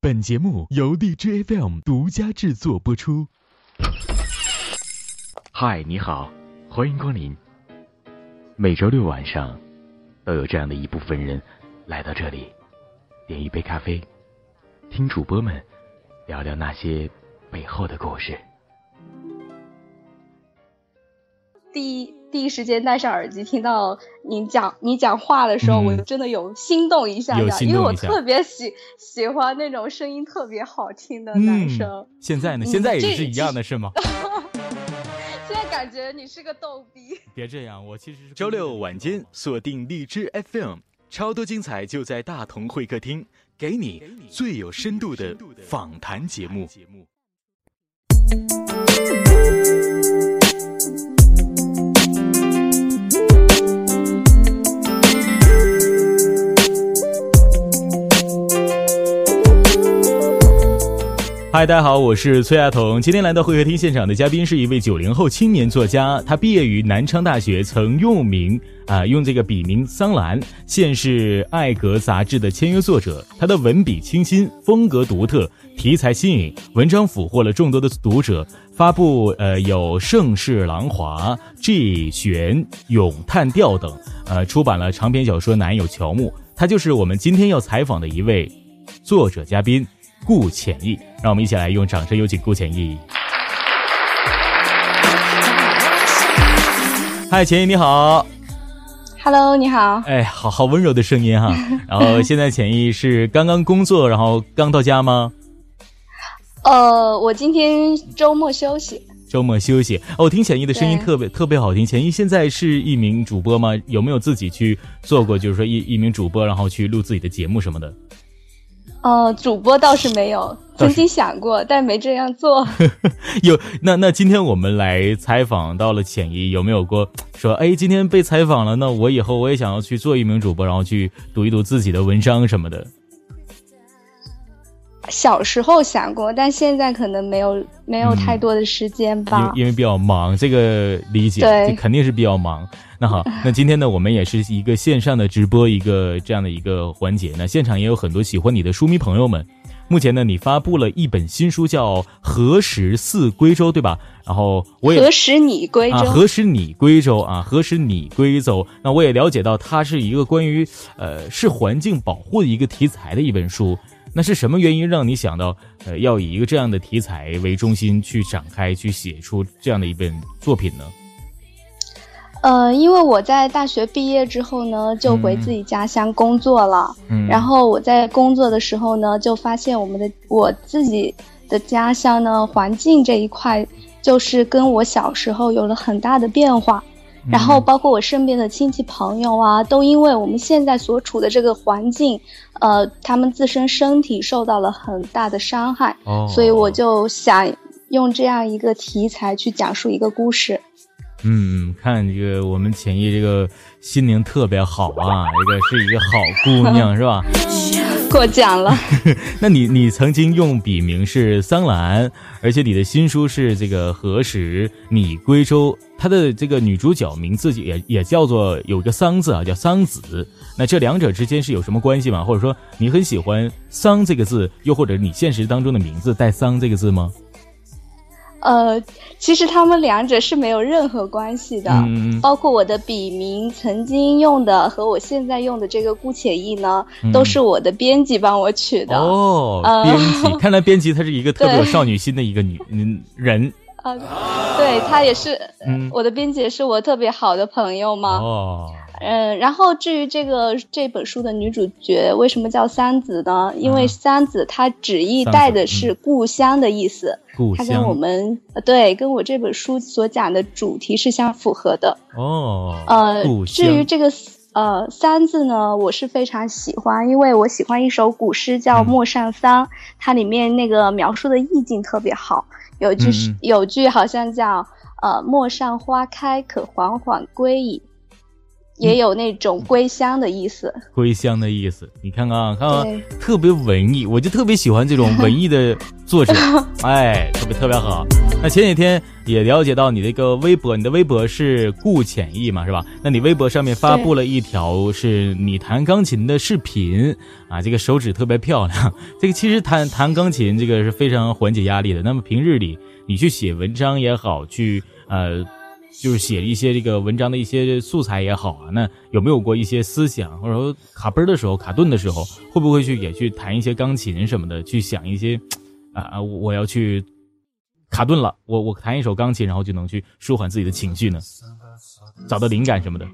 本节目由荔枝 FM 独家制作播出。嗨，你好，欢迎光临。每周六晚上，都有这样的一部分人来到这里，点一杯咖啡，听主播们聊聊那些背后的故事。第一第一时间戴上耳机，听到你讲你讲话的时候，我真的有心动一下的，因为我特别喜喜欢那种声音特别好听的男生。现在呢？现在也是一样的，是吗？现在感觉你是个逗逼。别这样，我其实是周六晚间锁定荔枝 FM，超多精彩就在大同会客厅，给你最有深度的访谈节目。嗨，大家好，我是崔亚彤。今天来到会客厅现场的嘉宾是一位九零后青年作家，他毕业于南昌大学，曾用名啊用这个笔名桑兰，现是《爱格》杂志的签约作者。他的文笔清新，风格独特，题材新颖，文章俘获了众多的读者。发布呃有《盛世狼华》《G 玄》《咏叹调》等，呃出版了长篇小说《男友乔木》。他就是我们今天要采访的一位作者嘉宾。顾浅意，让我们一起来用掌声有请顾浅意。嗨，浅意你好。Hello，你好。哎，好好温柔的声音哈。然后现在浅意是刚刚工作，然后刚到家吗？呃，我今天周末休息。周末休息。哦，听浅意的声音特别特别好听。浅意现在是一名主播吗？有没有自己去做过？就是说一一名主播，然后去录自己的节目什么的？呃，主播倒是没有，曾经想过，但没这样做。有那那今天我们来采访到了浅一，有没有过说，哎，今天被采访了，那我以后我也想要去做一名主播，然后去读一读自己的文章什么的。小时候想过，但现在可能没有没有太多的时间吧，因为比较忙，这个理解，对，肯定是比较忙。那好，那今天呢，我们也是一个线上的直播，一个这样的一个环节。那现场也有很多喜欢你的书迷朋友们。目前呢，你发布了一本新书，叫《何时似归舟》，对吧？然后我也何时你归舟？何时你归舟啊？何时你归舟？那我也了解到，它是一个关于呃，是环境保护的一个题材的一本书。那是什么原因让你想到，呃，要以一个这样的题材为中心去展开，去写出这样的一本作品呢？呃，因为我在大学毕业之后呢，就回自己家乡工作了。嗯。然后我在工作的时候呢，就发现我们的我自己的家乡呢，环境这一块，就是跟我小时候有了很大的变化。然后，包括我身边的亲戚朋友啊，都因为我们现在所处的这个环境，呃，他们自身身体受到了很大的伤害，所以我就想用这样一个题材去讲述一个故事。嗯，看这个我们浅意这个心灵特别好啊，这个是一个好姑娘是吧？过奖了。那你你曾经用笔名是桑兰，而且你的新书是这个何时你归舟，它的这个女主角名字也也叫做有个桑字啊，叫桑子。那这两者之间是有什么关系吗？或者说你很喜欢桑这个字，又或者你现实当中的名字带桑这个字吗？呃，其实他们两者是没有任何关系的，包括我的笔名曾经用的和我现在用的这个顾且意呢，都是我的编辑帮我取的。哦，编辑，看来编辑她是一个特别有少女心的一个女嗯人。啊，对，她也是，我的编辑也是我特别好的朋友嘛。哦。嗯，然后至于这个这本书的女主角为什么叫三子呢？因为三子她旨意带的是故乡的意思，它跟我们对跟我这本书所讲的主题是相符合的。哦，呃，至于这个呃三字呢，我是非常喜欢，因为我喜欢一首古诗叫《陌上桑》，它里面那个描述的意境特别好，有句是有句好像叫呃陌上花开，可缓缓归矣。也有那种归乡的意思，归乡的意思，你看看，看看，特别文艺，我就特别喜欢这种文艺的作者，哎，特别特别好。那前几天也了解到你的一个微博，你的微博是顾浅意嘛，是吧？那你微博上面发布了一条是你弹钢琴的视频啊，这个手指特别漂亮。这个其实弹弹钢琴这个是非常缓解压力的。那么平日里你去写文章也好，去呃就是写一些这个文章的一些素材也好啊，那有没有过一些思想，或者说卡崩的时候、卡顿的时候，会不会去也去弹一些钢琴什么的，去想一些啊，我要去。卡顿了，我我弹一首钢琴，然后就能去舒缓自己的情绪呢，找到灵感什么的。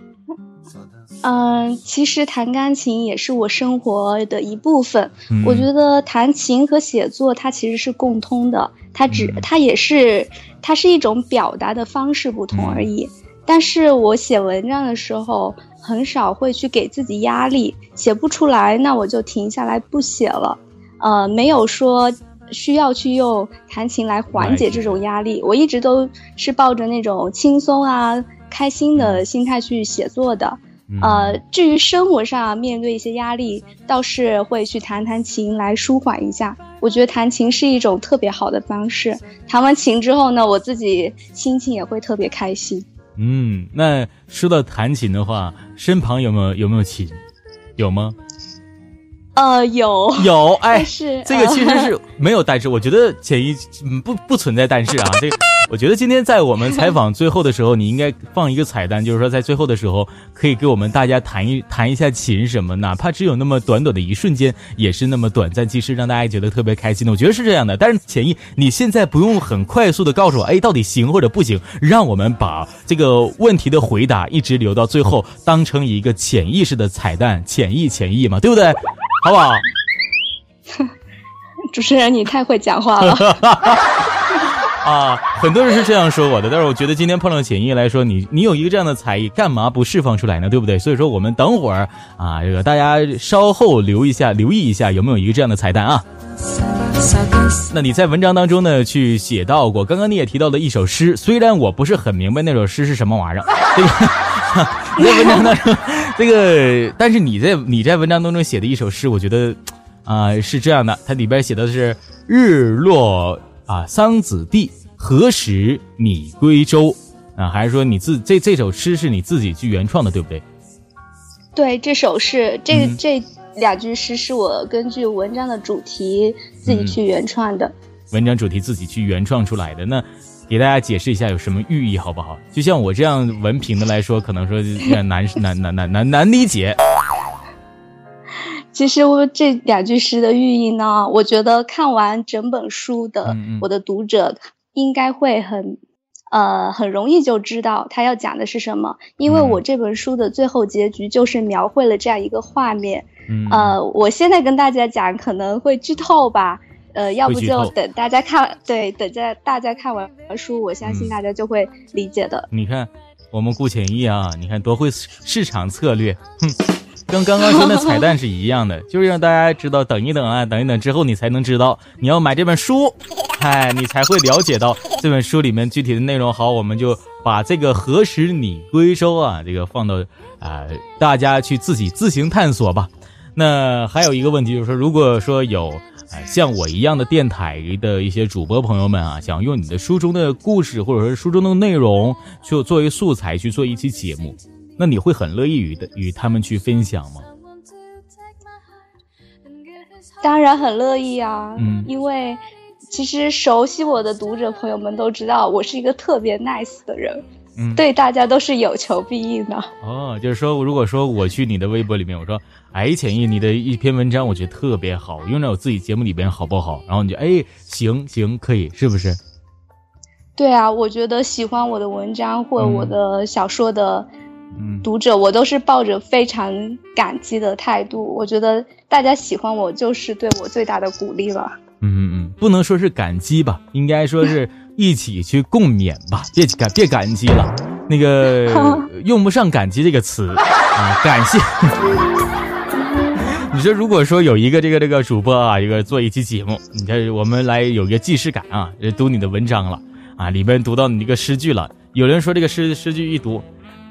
嗯，其实弹钢琴也是我生活的一部分。我觉得弹琴和写作它其实是共通的，它只它也是它是一种表达的方式不同而已。但是我写文章的时候很少会去给自己压力，写不出来那我就停下来不写了。呃，没有说。需要去用弹琴来缓解这种压力，我一直都是抱着那种轻松啊、开心的心态去写作的。呃，至于生活上面对一些压力，倒是会去弹弹琴来舒缓一下。我觉得弹琴是一种特别好的方式。弹完琴之后呢，我自己心情也会特别开心。嗯，那说到弹琴的话，身旁有没有有没有琴？有吗？呃，有有，哎，是这个其实是没有，但是我觉得潜意不不存在，但是啊，这个我觉得今天在我们采访最后的时候，你应该放一个彩蛋，就是说在最后的时候可以给我们大家弹一弹一下琴什么，哪怕只有那么短短的一瞬间，也是那么短暂，其实让大家觉得特别开心的。我觉得是这样的，但是潜意你现在不用很快速的告诉我，哎，到底行或者不行，让我们把这个问题的回答一直留到最后，当成一个潜意识的彩蛋，潜意潜意嘛，对不对？好不好？主持人，你太会讲话了啊！很多人是这样说我的，但是我觉得今天碰到简易来说，你你有一个这样的才艺，干嘛不释放出来呢？对不对？所以说，我们等会儿啊，这个大家稍后留一下，留意一下有没有一个这样的彩蛋啊。那你在文章当中呢，去写到过，刚刚你也提到了一首诗，虽然我不是很明白那首诗是什么玩意儿，这个 在文章当中。这个，但是你在你在文章当中写的一首诗，我觉得，啊，是这样的，它里边写的是“日落啊，桑梓地，何时你归舟”，啊，还是说你自这这首诗是你自己去原创的，对不对？对，这首是这这两句诗是我根据文章的主题自己去原创的，文章主题自己去原创出来的那。给大家解释一下有什么寓意好不好？就像我这样文凭的来说，可能说有点难难难难难难理解。其实我这两句诗的寓意呢，我觉得看完整本书的我的读者应该会很呃很容易就知道他要讲的是什么，因为我这本书的最后结局就是描绘了这样一个画面。呃，我现在跟大家讲可能会剧透吧。呃，要不就等大家看，对，等在大家看完书，我相信大家就会理解的。你看，我们顾浅意啊，你看多会市场策略，哼，跟刚刚说的彩蛋是一样的，就是让大家知道，等一等啊，等一等之后你才能知道，你要买这本书，哎，你才会了解到这本书里面具体的内容。好，我们就把这个何时你归收啊，这个放到啊，大家去自己自行探索吧。那还有一个问题就是说，如果说有。像我一样的电台的一些主播朋友们啊，想用你的书中的故事或者说书中的内容，就作为素材去做一期节目，那你会很乐意与的与他们去分享吗？当然很乐意啊，嗯，因为其实熟悉我的读者朋友们都知道，我是一个特别 nice 的人。嗯，对，大家都是有求必应的。哦，就是说，如果说我去你的微博里面，我说，哎，浅意，你的一篇文章，我觉得特别好，用在我自己节目里边好不好？然后你就，哎，行行，可以，是不是？对啊，我觉得喜欢我的文章或我的小说的读者，我都是抱着非常感激的态度。我觉得大家喜欢我，就是对我最大的鼓励了。嗯嗯嗯，不能说是感激吧，应该说是。一起去共勉吧，别感别感激了，那个 用不上感激这个词啊，感谢。你说如果说有一个这个这个主播啊，一个做一期节目，你看我们来有一个既视感啊，读你的文章了啊，里边读到你这个诗句了，有人说这个诗诗句一读，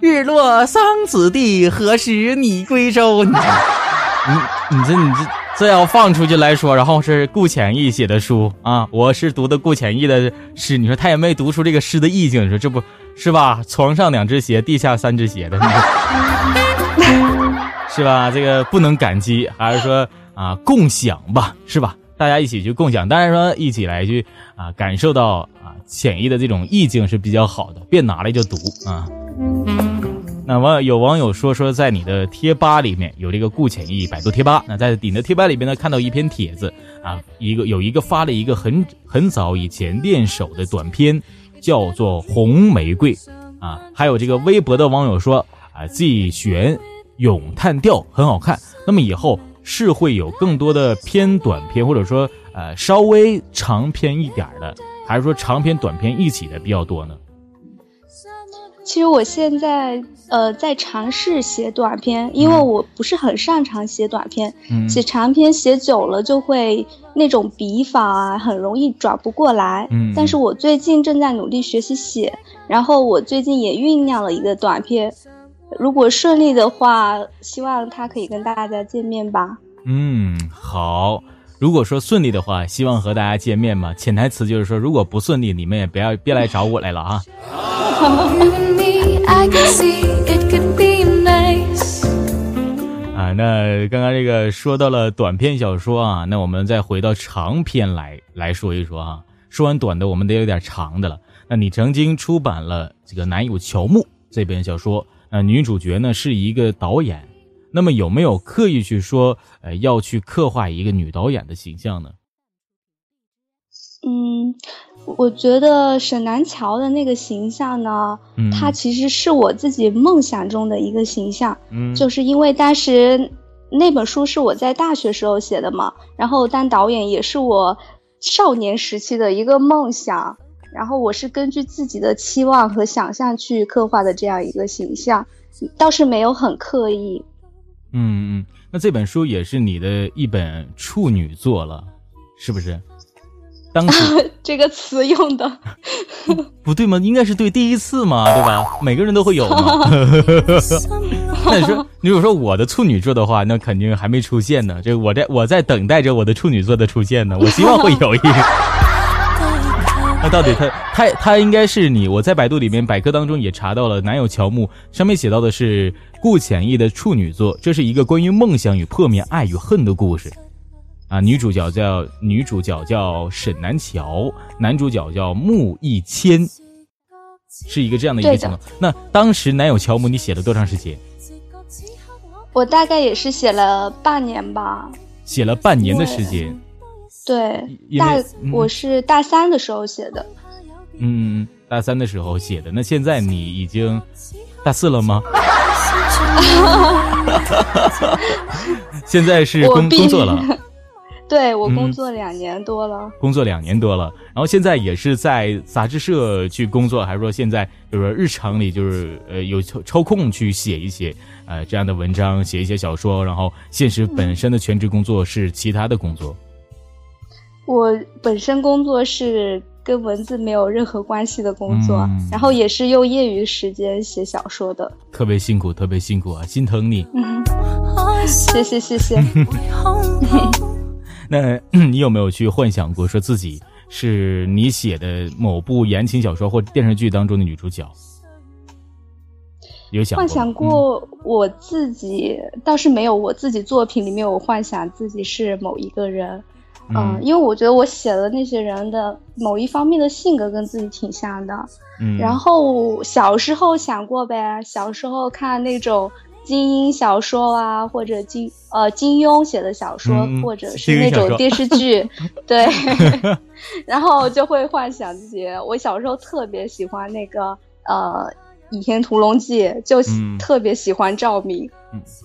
日落桑梓地，何时你归舟？你你这你这这要放出去来说，然后是顾浅意写的书啊，我是读的顾浅意的诗，你说他也没读出这个诗的意境，你说这不是吧？床上两只鞋，地下三只鞋的，你 是吧？这个不能感激，还是说啊共享吧，是吧？大家一起去共享，当然说一起来去啊感受到啊浅意的这种意境是比较好的，别拿来就读啊。那网有网友说说，在你的贴吧里面有这个顾浅意百度贴吧。那在你的贴吧里边呢，看到一篇帖子啊，一个有一个发了一个很很早以前练手的短片，叫做《红玫瑰》啊。还有这个微博的网友说啊，自己选咏叹调很好看。那么以后是会有更多的偏短片，或者说呃稍微长篇一点的，还是说长篇短篇一起的比较多呢？其实我现在呃在尝试写短篇，因为我不是很擅长写短篇，写长篇写久了就会那种笔法啊很容易转不过来。嗯，但是我最近正在努力学习写，然后我最近也酝酿了一个短篇，如果顺利的话，希望它可以跟大家见面吧。嗯，好。如果说顺利的话，希望和大家见面嘛。潜台词就是说，如果不顺利，你们也不要别来找我来了啊。啊，那刚刚这个说到了短篇小说啊，那我们再回到长篇来来说一说啊。说完短的，我们得有点长的了。那你曾经出版了这个《男友乔木》这本小说，那女主角呢是一个导演。那么有没有刻意去说，呃，要去刻画一个女导演的形象呢？嗯，我觉得沈南桥的那个形象呢，他其实是我自己梦想中的一个形象。嗯，就是因为当时那本书是我在大学时候写的嘛，然后当导演也是我少年时期的一个梦想，然后我是根据自己的期望和想象去刻画的这样一个形象，倒是没有很刻意。嗯嗯，那这本书也是你的一本处女作了，是不是？当时 这个词用的不对吗？应该是对第一次嘛，对吧？每个人都会有嘛。那你说，如果说我的处女座的话，那肯定还没出现呢。这我在我在等待着我的处女座的出现呢。我希望会有一个。那到底他他他应该是你？我在百度里面百科当中也查到了，男友乔木上面写到的是顾浅意的处女作，这是一个关于梦想与破灭、爱与恨的故事，啊，女主角叫女主角叫沈南乔，男主角叫穆一谦，是一个这样的一个情况。那当时男友乔木你写了多长时间？我大概也是写了半年吧，写了半年的时间。对，大我是大三的时候写的，嗯，大三的时候写的。那现在你已经大四了吗？现在是工工作了，对我工作两年多了，工作两年多了。然后现在也是在杂志社去工作，还是说现在就是说日常里就是呃有抽抽空去写一些呃这样的文章，写一些小说。然后现实本身的全职工作是其他的工作。我本身工作是跟文字没有任何关系的工作，然后也是用业余时间写小说的，特别辛苦，特别辛苦啊，心疼你。谢谢谢谢。那你有没有去幻想过，说自己是你写的某部言情小说或电视剧当中的女主角？有想幻想过我自己，倒是没有。我自己作品里面我幻想自己是某一个人。嗯，因为我觉得我写的那些人的某一方面的性格跟自己挺像的。嗯，然后小时候想过呗，小时候看那种精英小说啊，或者金呃金庸写的小说，或者是那种电视剧，对，然后就会幻想自己。我小时候特别喜欢那个呃《倚天屠龙记》，就特别喜欢赵敏，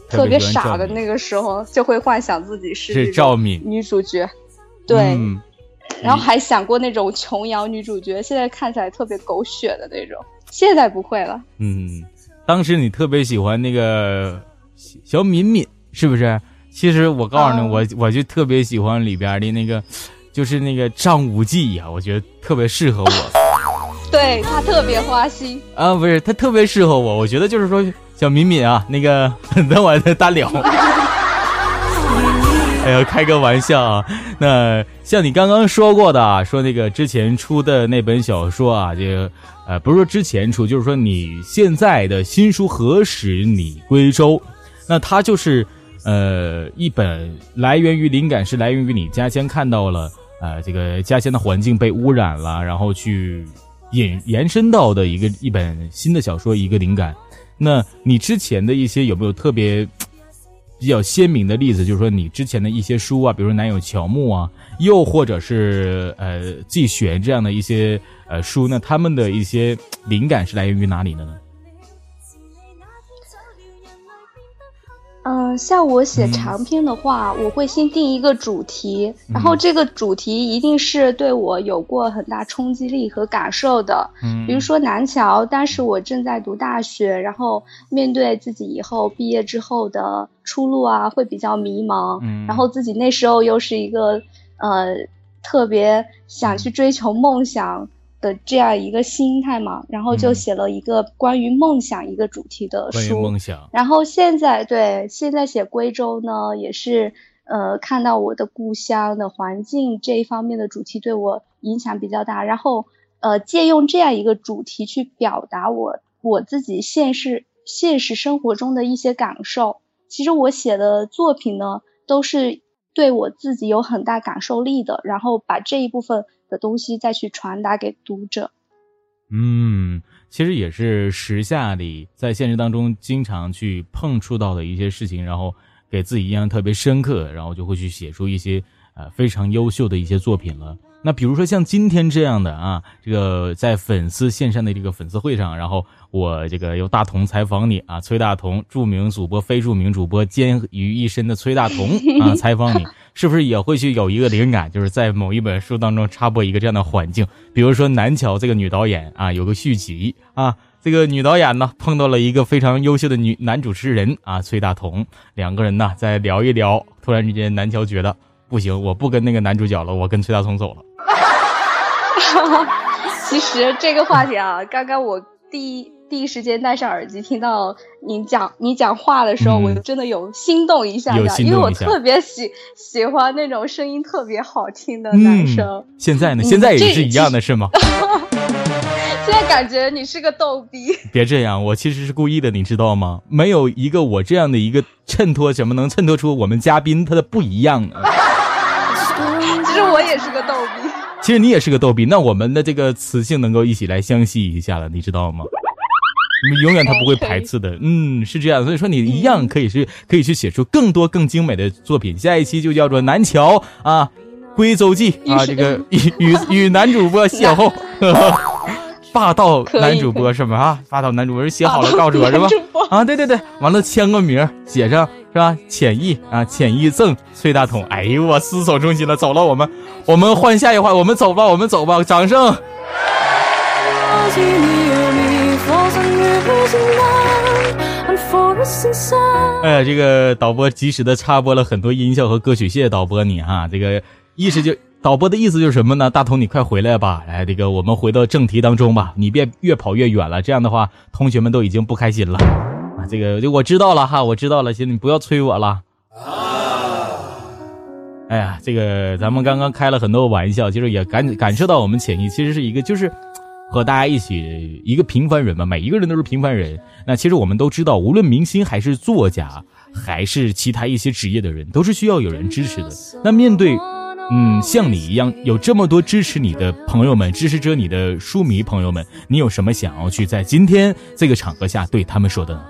特别傻的那个时候就会幻想自己是赵敏女主角。对，然后还想过那种琼瑶女主角，现在看起来特别狗血的那种，现在不会了。嗯，当时你特别喜欢那个小敏敏，是不是？其实我告诉你，我我就特别喜欢里边的那个，就是那个张无忌呀，我觉得特别适合我。对他特别花心啊，不是他特别适合我，我觉得就是说小敏敏啊，那个等我再单聊。哎呀，开个玩笑啊。那像你刚刚说过的，啊说那个之前出的那本小说啊，这个呃，不是说之前出，就是说你现在的新书《何时你归州》，那它就是呃一本来源于灵感是来源于你家乡看到了呃这个家乡的环境被污染了，然后去引延伸到的一个一本新的小说一个灵感。那你之前的一些有没有特别？比较鲜明的例子就是说，你之前的一些书啊，比如说《男友乔木》啊，又或者是呃《纪玄》这样的一些呃书，那他们的一些灵感是来源于哪里的呢？嗯，像我写长篇的话，我会先定一个主题，然后这个主题一定是对我有过很大冲击力和感受的。嗯，比如说南桥，当时我正在读大学，然后面对自己以后毕业之后的出路啊，会比较迷茫。嗯，然后自己那时候又是一个呃特别想去追求梦想。的这样一个心态嘛，然后就写了一个关于梦想一个主题的书。梦想。然后现在对现在写归州呢，也是呃看到我的故乡的环境这一方面的主题对我影响比较大。然后呃借用这样一个主题去表达我我自己现实现实生活中的一些感受。其实我写的作品呢，都是对我自己有很大感受力的。然后把这一部分。的东西再去传达给读者，嗯，其实也是时下里在现实当中经常去碰触到的一些事情，然后给自己印象特别深刻，然后就会去写出一些呃非常优秀的一些作品了。那比如说像今天这样的啊，这个在粉丝线上的这个粉丝会上，然后我这个由大同采访你啊，崔大同，著名主播、非著名主播兼于一身的崔大同啊，采访你，是不是也会去有一个灵感，就是在某一本书当中插播一个这样的环境？比如说南桥这个女导演啊，有个续集啊，这个女导演呢碰到了一个非常优秀的女男主持人啊，崔大同，两个人呢再聊一聊，突然之间南桥觉得不行，我不跟那个男主角了，我跟崔大同走了。其实这个话题啊，刚刚我第一第一时间戴上耳机听到你讲你讲话的时候，我真的有心动一下的，因为我特别喜喜欢那种声音特别好听的男生。现在呢？现在也是一样的是吗？现在感觉你是个逗逼。别这样，我其实是故意的，你知道吗？没有一个我这样的一个衬托，怎么能衬托出我们嘉宾他的不一样呢？其实我也是个逗逼。其实你也是个逗逼，那我们的这个磁性能够一起来相吸一下了，你知道吗？永远他不会排斥的，嗯，是这样。所以说你一样可以去可以去写出更多更精美的作品。下一期就叫做《南桥啊归舟记》啊，这个与与 与男主播邂逅。霸道男主播是吧？啊，霸道男主播写好了告诉我是吧？啊，对对对，完了签个名，写上是吧？浅意啊，浅意赠崔大同。哎呦，我思索中心了，走了，我们我们换下一话，我们走吧，我们走吧，掌声。哎呀，这个导播及时的插播了很多音效和歌曲，谢谢导播你哈，这个意思就。导播的意思就是什么呢？大同，你快回来吧！哎，这个我们回到正题当中吧。你别越跑越远了，这样的话，同学们都已经不开心了。啊，这个就我知道了哈，我知道了，行，你不要催我了。哎呀，这个咱们刚刚开了很多玩笑，其实也感感受到我们潜意其实是一个，就是和大家一起一个平凡人嘛，每一个人都是平凡人。那其实我们都知道，无论明星还是作家，还是其他一些职业的人，都是需要有人支持的。那面对。嗯，像你一样有这么多支持你的朋友们，支持着你的书迷朋友们，你有什么想要去在今天这个场合下对他们说的呢？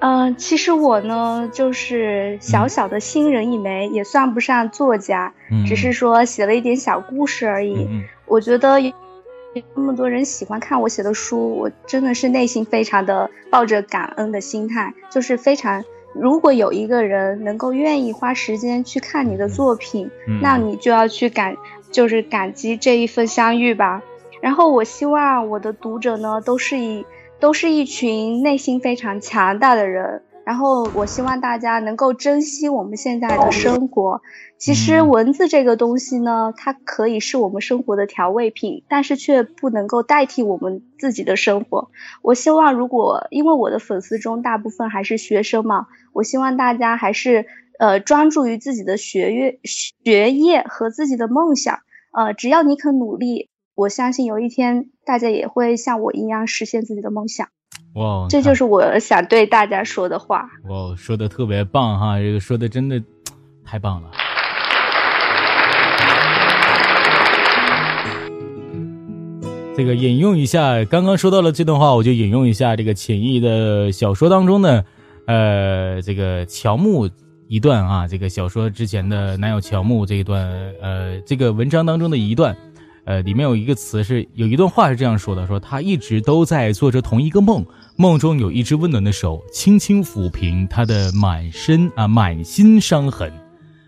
嗯，其实我呢，就是小小的新人一枚，也算不上作家，只是说写了一点小故事而已。我觉得有那么多人喜欢看我写的书，我真的是内心非常的抱着感恩的心态，就是非常。如果有一个人能够愿意花时间去看你的作品，那你就要去感，就是感激这一份相遇吧。然后我希望我的读者呢，都是以都是一群内心非常强大的人。然后我希望大家能够珍惜我们现在的生活。其实文字这个东西呢，它可以是我们生活的调味品，但是却不能够代替我们自己的生活。我希望，如果因为我的粉丝中大部分还是学生嘛，我希望大家还是呃专注于自己的学业、学业和自己的梦想。呃，只要你肯努力，我相信有一天大家也会像我一样实现自己的梦想。哇，这就是我想对大家说的话。哇，说的特别棒哈，这个说的真的太棒了。这个引用一下，刚刚说到了这段话，我就引用一下这个浅意的小说当中的，呃，这个乔木一段啊，这个小说之前的男友乔木这一段，呃，这个文章当中的一段，呃，里面有一个词是有一段话是这样说的，说他一直都在做着同一个梦，梦中有一只温暖的手轻轻抚平他的满身啊满心伤痕，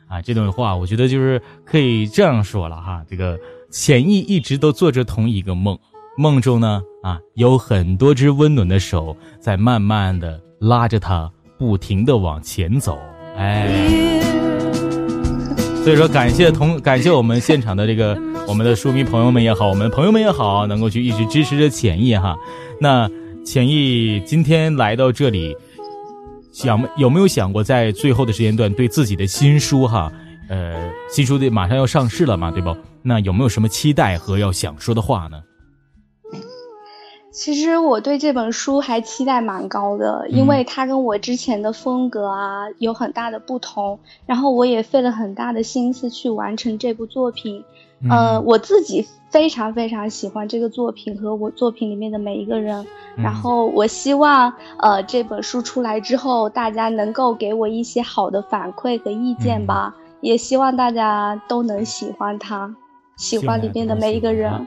啊，这段话我觉得就是可以这样说了哈，这个。潜意一直都做着同一个梦，梦中呢，啊，有很多只温暖的手在慢慢的拉着他，不停的往前走。哎，所以说感谢同感谢我们现场的这个我们的书迷朋友们也好，我们朋友们也好，能够去一直支持着浅意哈。那浅意今天来到这里，想有没有想过在最后的时间段对自己的新书哈，呃，新书的马上要上市了嘛，对不？那有没有什么期待和要想说的话呢？其实我对这本书还期待蛮高的，因为它跟我之前的风格啊有很大的不同，然后我也费了很大的心思去完成这部作品。呃，我自己非常非常喜欢这个作品和我作品里面的每一个人，然后我希望呃这本书出来之后，大家能够给我一些好的反馈和意见吧，也希望大家都能喜欢它。喜欢里面的每一个人，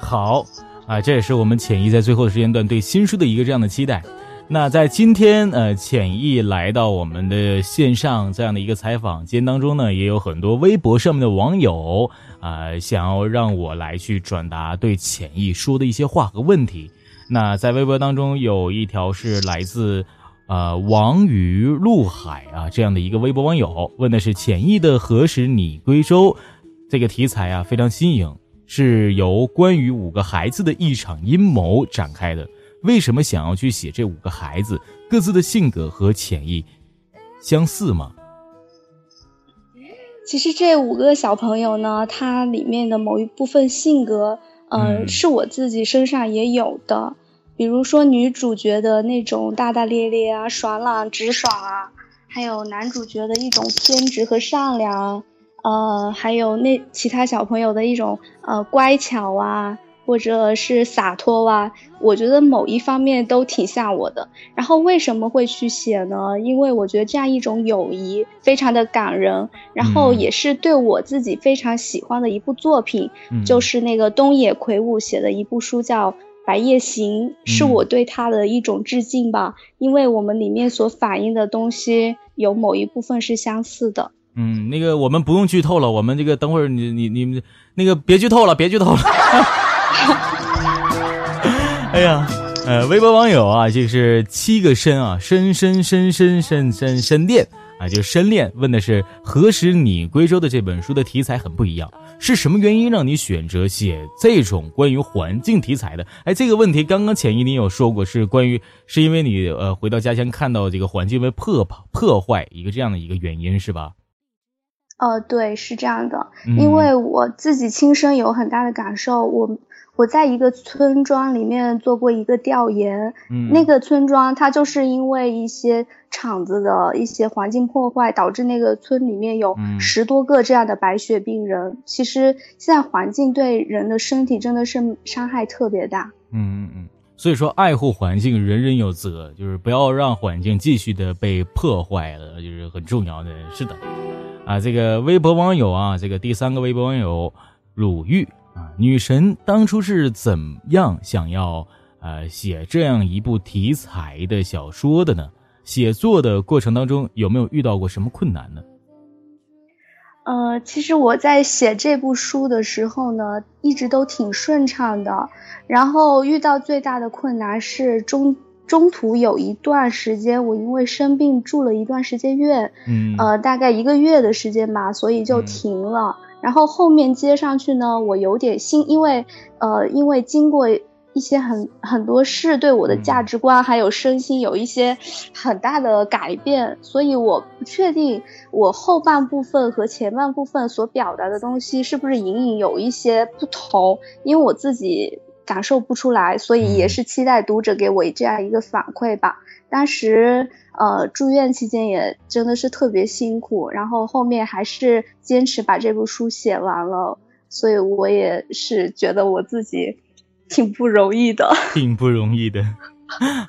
好啊，这也是我们浅意在最后的时间段对新书的一个这样的期待。那在今天呃，浅意来到我们的线上这样的一个采访间当中呢，也有很多微博上面的网友啊，想要让我来去转达对浅意说的一些话和问题。那在微博当中有一条是来自呃王于陆海啊这样的一个微博网友问的是浅意的何时你归舟。这个题材啊非常新颖，是由关于五个孩子的一场阴谋展开的。为什么想要去写这五个孩子？各自的性格和潜意相似吗？其实这五个小朋友呢，他里面的某一部分性格，呃，是我自己身上也有的。比如说女主角的那种大大咧咧啊、爽朗直爽啊，还有男主角的一种偏执和善良。呃，还有那其他小朋友的一种呃乖巧啊，或者是洒脱啊，我觉得某一方面都挺像我的。然后为什么会去写呢？因为我觉得这样一种友谊非常的感人，然后也是对我自己非常喜欢的一部作品，就是那个东野圭吾写的一部书叫《白夜行》，是我对他的一种致敬吧。因为我们里面所反映的东西有某一部分是相似的。嗯，那个我们不用剧透了，我们这个等会儿你你你们那个别剧透了，别剧透了。哎呀，呃，微博网友啊，就是七个深啊，深深深深深深深恋啊，就深恋，问的是何时你归州的这本书的题材很不一样，是什么原因让你选择写这种关于环境题材的？哎，这个问题刚刚浅一你有说过，是关于是因为你呃回到家乡看到这个环境被破破坏一个这样的一个原因是吧？呃，对，是这样的，因为我自己亲身有很大的感受，我我在一个村庄里面做过一个调研，那个村庄它就是因为一些厂子的一些环境破坏，导致那个村里面有十多个这样的白血病人。其实现在环境对人的身体真的是伤害特别大。嗯嗯嗯，所以说爱护环境，人人有责，就是不要让环境继续的被破坏了，就是很重要的。是的。啊，这个微博网友啊，这个第三个微博网友鲁豫啊，女神当初是怎样想要呃写这样一部题材的小说的呢？写作的过程当中有没有遇到过什么困难呢？呃，其实我在写这部书的时候呢，一直都挺顺畅的，然后遇到最大的困难是中。中途有一段时间，我因为生病住了一段时间院，嗯，呃，大概一个月的时间吧，所以就停了。然后后面接上去呢，我有点心，因为呃，因为经过一些很很多事，对我的价值观还有身心有一些很大的改变，所以我不确定我后半部分和前半部分所表达的东西是不是隐隐有一些不同，因为我自己感受不出来，所以也是期待读者给我这样一个反馈吧。当时。呃，住院期间也真的是特别辛苦，然后后面还是坚持把这部书写完了，所以我也是觉得我自己 挺不容易的，挺不容易的。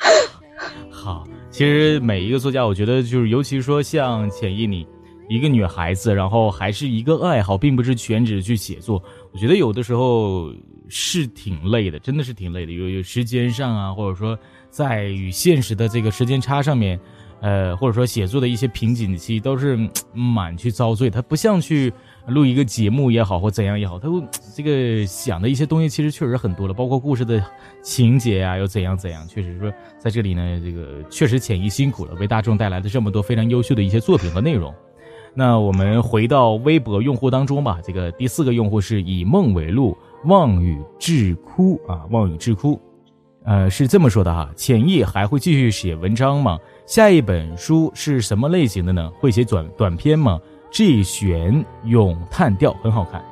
好，其实每一个作家，我觉得就是，尤其说像浅意你一个女孩子，然后还是一个爱好，并不是全职去写作，我觉得有的时候是挺累的，真的是挺累的，有有时间上啊，或者说在与现实的这个时间差上面。呃，或者说写作的一些瓶颈期都是满去遭罪，他不像去录一个节目也好，或怎样也好，他这个想的一些东西其实确实很多了，包括故事的情节啊，又怎样怎样，确实说在这里呢，这个确实浅意辛苦了，为大众带来的这么多非常优秀的一些作品和内容。那我们回到微博用户当中吧，这个第四个用户是以梦为路，望雨至哭啊，望雨至哭，呃，是这么说的哈，浅意还会继续写文章吗？下一本书是什么类型的呢？会写短短篇吗？G 玄咏叹调很好看。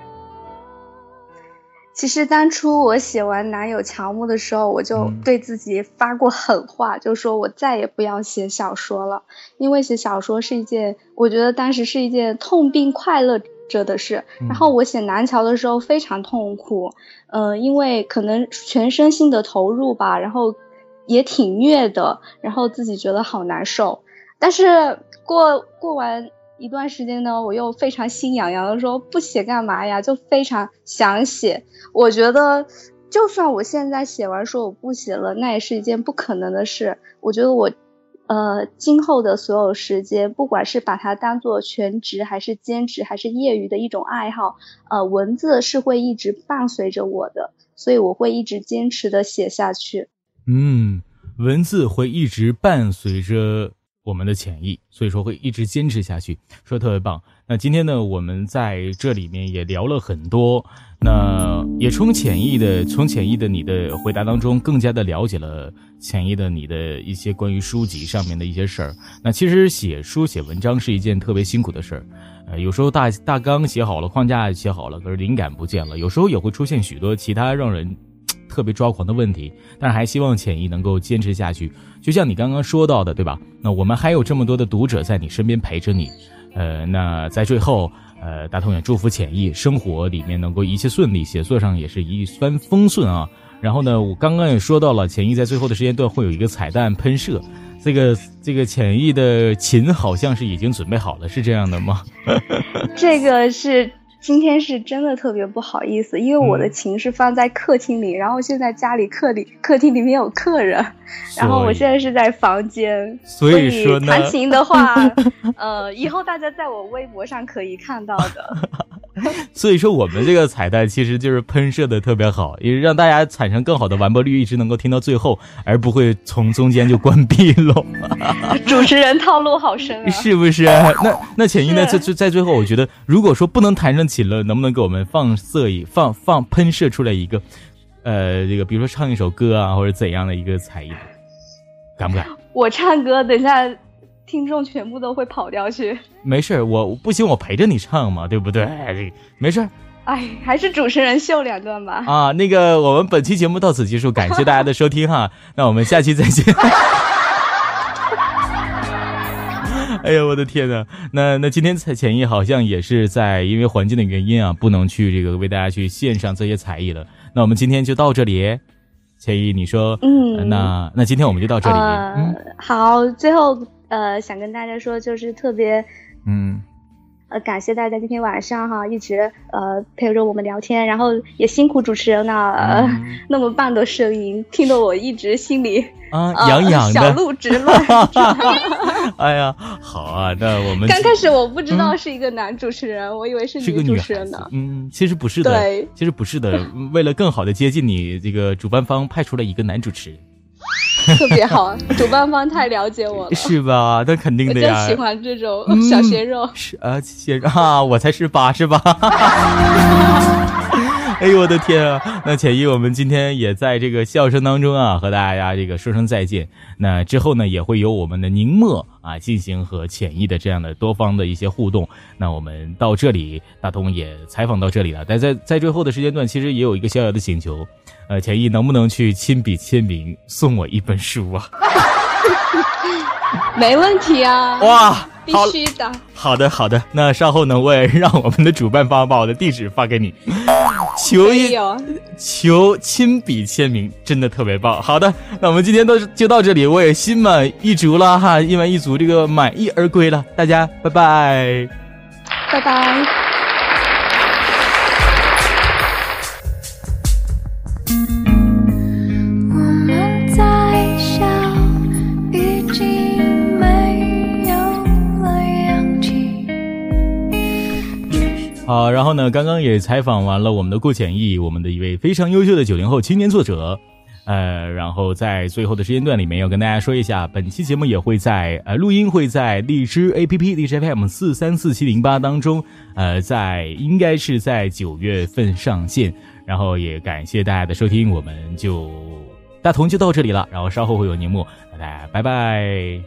其实当初我写完《男友乔木》的时候，我就对自己发过狠话，就说我再也不要写小说了，因为写小说是一件，我觉得当时是一件痛并快乐着的事。然后我写《南桥》的时候非常痛苦，嗯，因为可能全身心的投入吧，然后。也挺虐的，然后自己觉得好难受，但是过过完一段时间呢，我又非常心痒痒的说不写干嘛呀？就非常想写。我觉得就算我现在写完说我不写了，那也是一件不可能的事。我觉得我呃今后的所有时间，不管是把它当做全职还是兼职还是业余的一种爱好，呃，文字是会一直伴随着我的，所以我会一直坚持的写下去。嗯，文字会一直伴随着我们的潜意，所以说会一直坚持下去，说特别棒。那今天呢，我们在这里面也聊了很多，那也从潜意的从潜意的你的回答当中，更加的了解了潜意的你的一些关于书籍上面的一些事儿。那其实写书写文章是一件特别辛苦的事儿，呃，有时候大大纲写好了，框架写好了，可是灵感不见了，有时候也会出现许多其他让人。特别抓狂的问题，但是还希望浅意能够坚持下去。就像你刚刚说到的，对吧？那我们还有这么多的读者在你身边陪着你，呃，那在最后，呃，大同也祝福浅意生活里面能够一切顺利，写作上也是一帆风顺啊。然后呢，我刚刚也说到了，浅意在最后的时间段会有一个彩蛋喷射，这个这个浅意的琴好像是已经准备好了，是这样的吗？这个是。今天是真的特别不好意思，因为我的琴是放在客厅里，然后现在家里客里客厅里面有客人，然后我现在是在房间，所以说弹琴的话，呃，以后大家在我微博上可以看到的。所以说，我们这个彩蛋其实就是喷射的特别好，也让大家产生更好的完播率，一直能够听到最后，而不会从中间就关闭了。主持人套路好深啊！是不是？那那浅意呢？在在在最后，我觉得如果说不能弹上琴了，能不能给我们放色一放放喷射出来一个，呃，这个比如说唱一首歌啊，或者怎样的一个才艺？敢不敢？我唱歌，等一下。听众全部都会跑掉去。没事我不行，我陪着你唱嘛，对不对？没事哎，还是主持人秀两段吧。啊，那个，我们本期节目到此结束，感谢大家的收听哈。那我们下期再见。哎呀，我的天呐，那那今天才潜意好像也是在因为环境的原因啊，不能去这个为大家去献上这些才艺了。那我们今天就到这里。潜意，你说，嗯，那那今天我们就到这里。嗯，好，最后。呃，想跟大家说，就是特别，嗯，呃，感谢大家今天晚上哈一直呃陪着我们聊天，然后也辛苦主持人了，那么棒的声音，听得我一直心里啊痒痒的，小鹿直乱。哎呀，好啊，那我们刚开始我不知道是一个男主持人，我以为是女主持人呢。嗯，其实不是的，对，其实不是的，为了更好的接近你，这个主办方派出了一个男主持人。特别好，主办方太了解我了，是吧？那肯定的呀，我就喜欢这种小鲜肉，是啊，鲜肉啊，我才十八，是吧？哎呦我的天啊！那浅意，我们今天也在这个笑声当中啊，和大家这个说声再见。那之后呢，也会有我们的宁墨啊进行和浅意的这样的多方的一些互动。那我们到这里，大同也采访到这里了。但在在最后的时间段，其实也有一个小小的请求，呃，浅意能不能去亲笔签名送我一本书啊？没问题啊！哇。必须的，好的好的，那稍后呢，我也让我们的主办方把我的地址发给你，求一求亲笔签名，真的特别棒。好的，那我们今天都就到这里，我也心满意足了哈，心满意足，这个满意而归了。大家拜拜，拜拜。好，然后呢，刚刚也采访完了我们的顾浅意，我们的一位非常优秀的九零后青年作者，呃，然后在最后的时间段里面要跟大家说一下，本期节目也会在呃录音会在荔枝 A P P 荔枝 F M 四三四七零八当中，呃，在应该是在九月份上线，然后也感谢大家的收听，我们就大同就到这里了，然后稍后会有节目，大家拜拜。